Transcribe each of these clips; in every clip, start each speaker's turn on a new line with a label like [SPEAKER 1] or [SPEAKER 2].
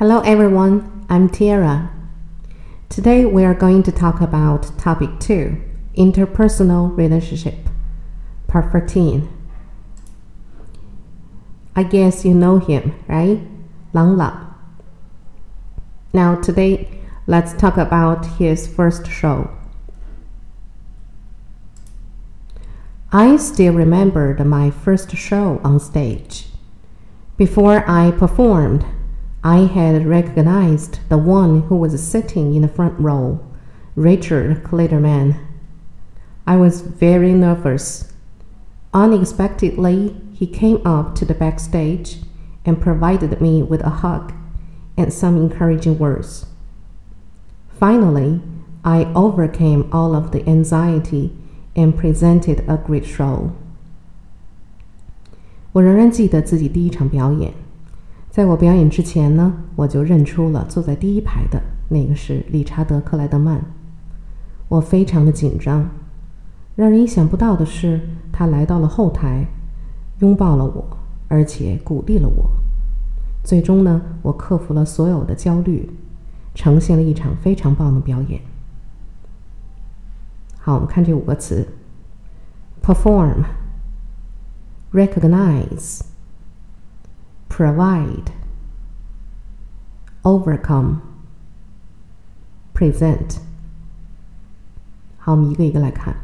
[SPEAKER 1] Hello everyone, I'm Tiara. Today we are going to talk about topic 2, interpersonal relationship, part 14. I guess you know him, right? Lang La. Now today let's talk about his first show. I still remembered my first show on stage. Before I performed, I had recognized the one who was sitting in the front row, Richard Clayderman. I was very nervous. Unexpectedly, he came up to the backstage and provided me with a hug and some encouraging words. Finally, I overcame all of the anxiety and presented a great show. 我仍然记得自己第一场表演。 在我表演之前呢，我就认出了坐在第一排的那个是理查德·克莱德曼。我非常的紧张。让人意想不到的是，他来到了后台，拥抱了我，而且鼓励了我。最终呢，我克服了所有的焦虑，呈现了一场非常棒的表演。好，我们看这五个词：perform、recognize。provide, overcome, present。好，我们一个一个来看。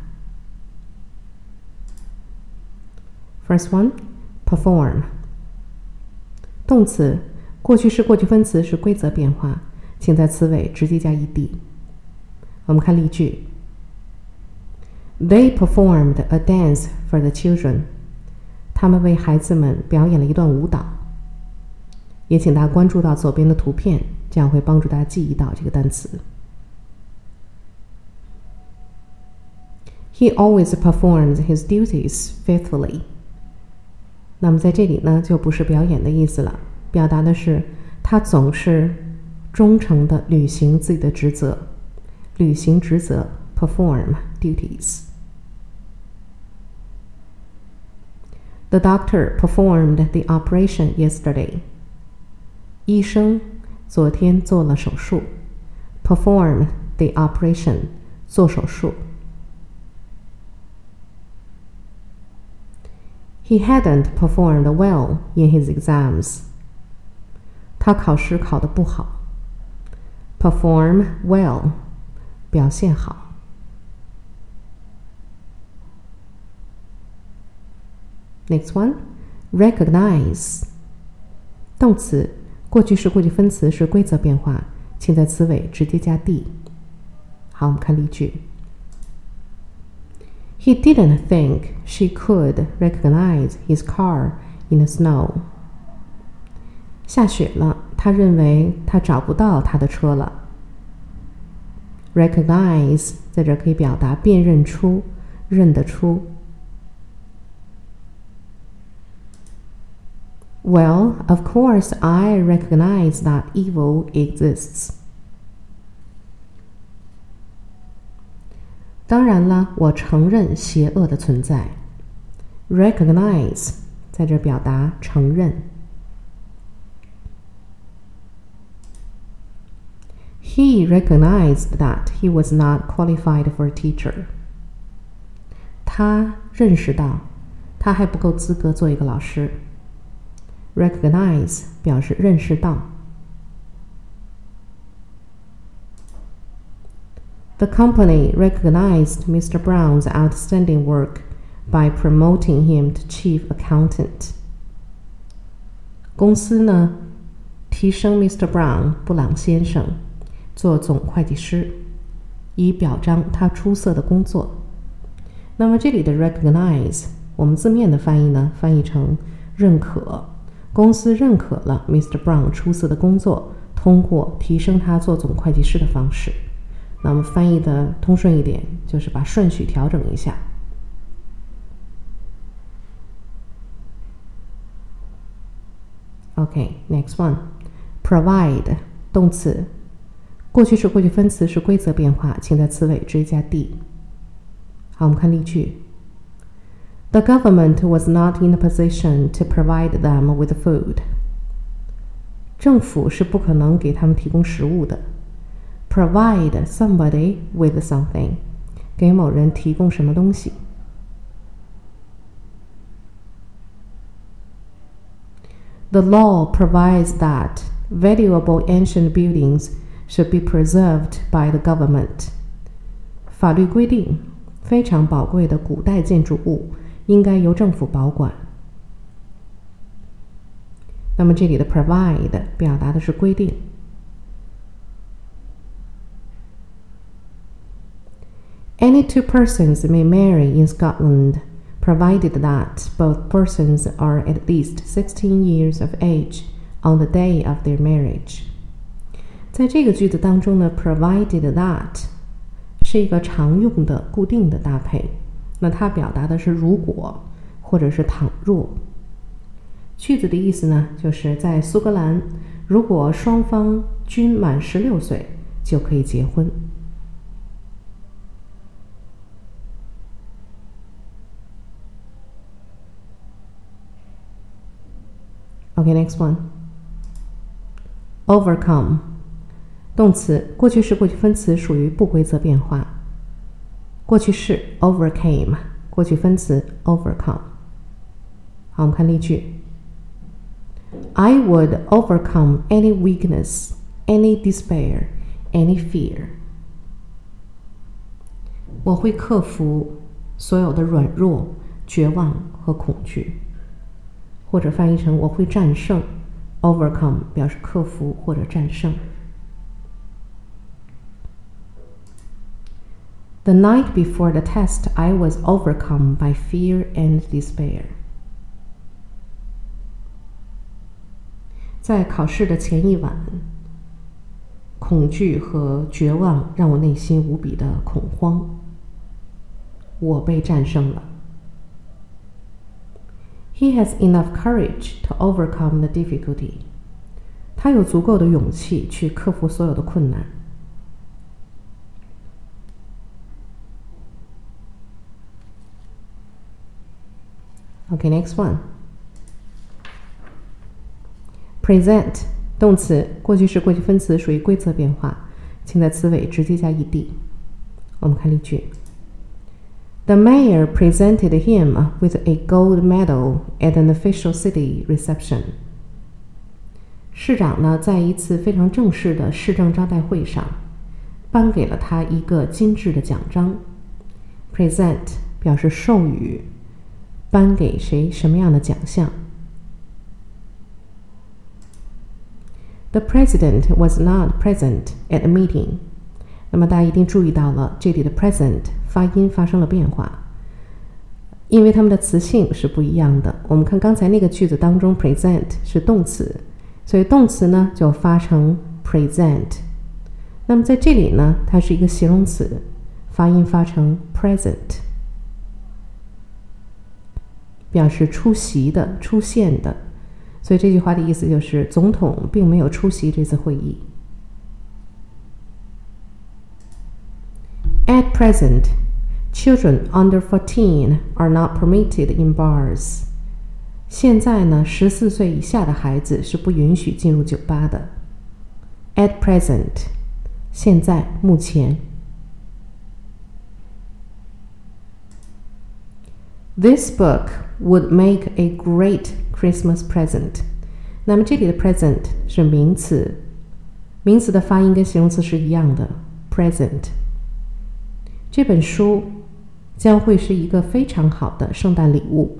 [SPEAKER 1] First one, perform。动词，过去式、过去分词是规则变化，请在词尾直接加 ed。我们看例句：They performed a dance for the children。他们为孩子们表演了一段舞蹈。 也请大家关注到左边的图片，这样会帮助大家记忆到这个单词。He always performs his duties faithfully。那么在这里呢，就不是表演的意思了，表达的是他总是忠诚的履行自己的职责，履行职责，perform duties。The doctor performed the operation yesterday. 医生昨天做了手术，perform the operation，做手术。He hadn't performed well in his exams。他考试考得不好。Perform well，表现好。Next one, recognize，动词。 过去式、过去分词是规则变化，请在词尾直接加 d。好，我们看例句。He didn't think she could recognize his car in the snow。下雪了，他认为他找不到他的车了。Recognize 在这可以表达辨认出、认得出。Well, of course, I recognize that evil exists. 当然了，我承认邪恶的存在。Recognize 在这表达承认。He recognized that he was not qualified for a teacher. 他认识到他还不够资格做一个老师。 Recognize 表示认识到。The company recognized Mr. Brown's outstanding work by promoting him to chief accountant. 公司呢，提升 Mr. Brown 布朗先生做总会计师，以表彰他出色的工作。那么这里的 recognize，我们字面的翻译呢，翻译成认可。公司认可了 Mr. Brown 出色的工作，通过提升他做总会计师的方式。那么翻译的通顺一点，就是把顺序调整一下。OK，next one，provide 动词，过去式、过去分词是规则变化，请在词尾直接加 d。好，我们看例句。The government was not in a position to provide them with food. 政府是不可能给他们提供食物的。Provide somebody with something，给某人提供什么东西。The law provides that valuable ancient buildings should be preserved by the government. 法律规定，非常宝贵的古代建筑物 应该由政府保管。那么这里的 provide 表达的是规定。Any two persons may marry in Scotland, provided that both persons are at least sixteen years of age on the day of their marriage. 在这个句子当中呢，provided that 是一个常用的固定的搭配， 那它表达的是如果或者是倘若。句子的意思呢，就是在苏格兰，如果双方均满十六岁，就可以结婚。Okay, next one. Overcome，动词，过去式、过去分词属于不规则变化。过去式 overcame，过去分词 overcome。好，我们看例句。I would overcome any weakness, any despair, any fear. 我会克服所有的软弱、绝望和恐惧，或者翻译成我会战胜。overcome 表示克服或者战胜。The night before the test, I was overcome by fear and despair. 在考试的前一晚，恐惧和绝望让我内心无比的恐慌。我被战胜了。He has enough courage to overcome the difficulty。他有足够的勇气去克服所有的困难。 OK，next one. Present 动词，过去式、过去分词属于规则变化，请在词尾直接加 ed。我们看例句：The mayor presented him with a gold medal at an official city reception。市长呢，在一次非常正式的市政招待会上，颁给了他一个精致的奖章。Present 表示授予，颁给谁什么样的奖项？The president was not present at the meeting。那么大家一定注意到了，这里的 present 发音发生了变化，因为它们的词性是不一样的。我们看刚才那个句子当中，present 是动词，所以动词呢就发成 present。那么在这里呢，它是一个形容词，发音发成 present，表示出席的、出现的。所以这句话的意思就是，总统并没有出席这次会议。At present, children under fourteen are not permitted in bars. 现在呢，十四岁以下的孩子是不允许进入酒吧的。At present，现在、目前。This book would make a great Christmas present。那么这里的 present 是名词，名词的发音跟形容词是一样的，present。这本书将会是一个非常好的圣诞礼物。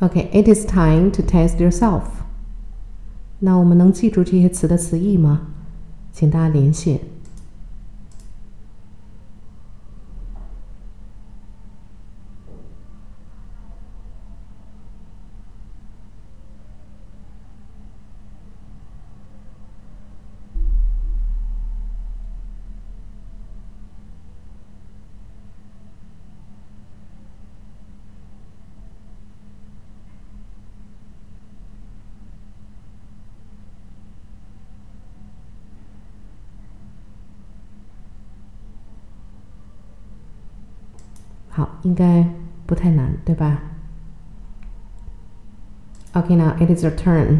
[SPEAKER 1] Okay, it is time to test yourself。那我们能记住这些词的词义吗？请大家连线。好，应该不太难，对吧？ Okay, now it is your turn.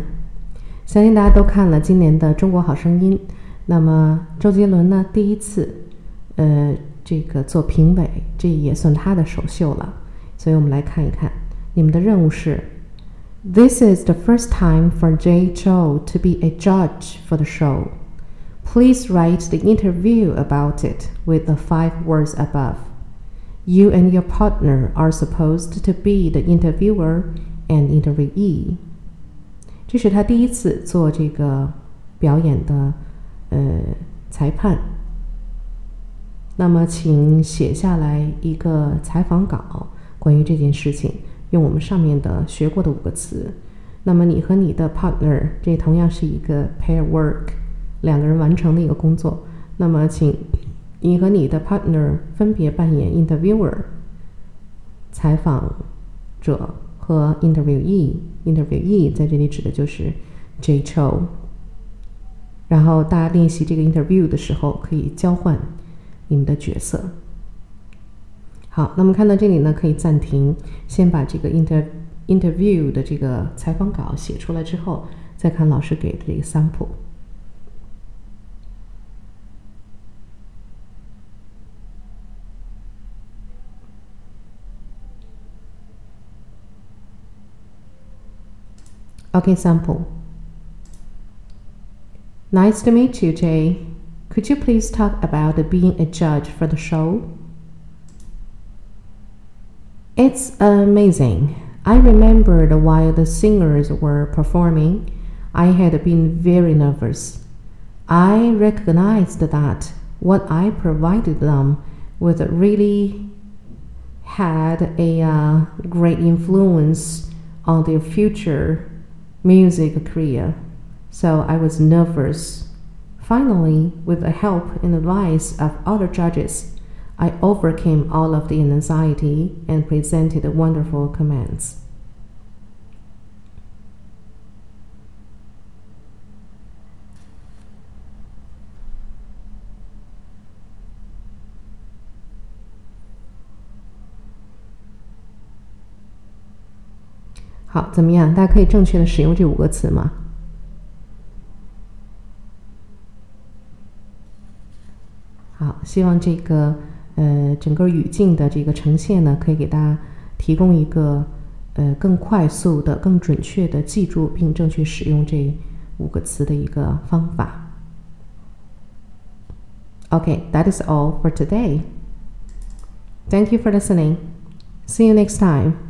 [SPEAKER 1] 相信大家都看了今年的《中国好声音》，那么周杰伦呢，第一次，呃，这个做评委，这也算他的首秀了。所以我们来看一看，你们的任务是：This is the first time for Jay Chou to be a judge for the show. Please write the interview about it with the five words above. You and your partner are supposed to be the interviewer and interviewee. 这是他第一次做这个表演的呃裁判。那么，请写下来一个采访稿，关于这件事情，用我们上面的学过的五个词。那么，你和你的 partner，这同样是一个 pair work，两个人完成的一个工作。那么，请你和你的 partner 分别扮演 interviewer，采访者。和 interviewee，interviewee 在这里指的就是 J Cho。然后大家练习这个 interview 的时候，可以交换你们的角色。好，那么看到这里呢，可以暂停，先把这个 inter interview 的这个采访稿写出来之后，再看老师给的这个 sample。Okay, sample. Nice to meet you, Jay. Could you please talk about being a judge for the show? It's amazing. I remembered while the singers were performing, I had been very nervous. I recognized that what I provided them with really had a uh, great influence on their future music career, so I was nervous. Finally, with the help and advice of other judges, I overcame all of the anxiety and presented wonderful comments. 好，怎么样？大家可以正确的使用这五个词吗？好，希望这个呃整个语境的这个呈现呢，可以给大家提供一个呃更快速的、更准确的记住并正确使用这五个词的一个方法。Okay, that is all for today. Thank you for listening. See you next time.